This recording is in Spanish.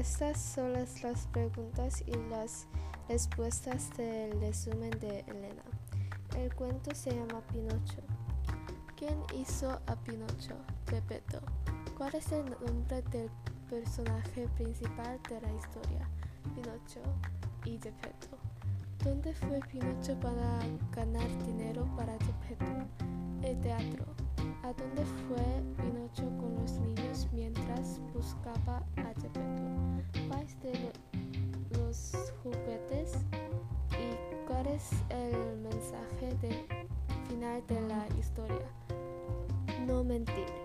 Estas son las preguntas y las respuestas del resumen de Elena. El cuento se llama Pinocho. ¿Quién hizo a Pinocho? Gepetto. ¿Cuál es el nombre del personaje principal de la historia? Pinocho y Gepetto. ¿Dónde fue Pinocho para ganar dinero para Gepetto? El teatro. ¿A dónde fue Pinocho con los niños mientras buscaba a Gepetto? Es el mensaje de final de la historia? No mentir.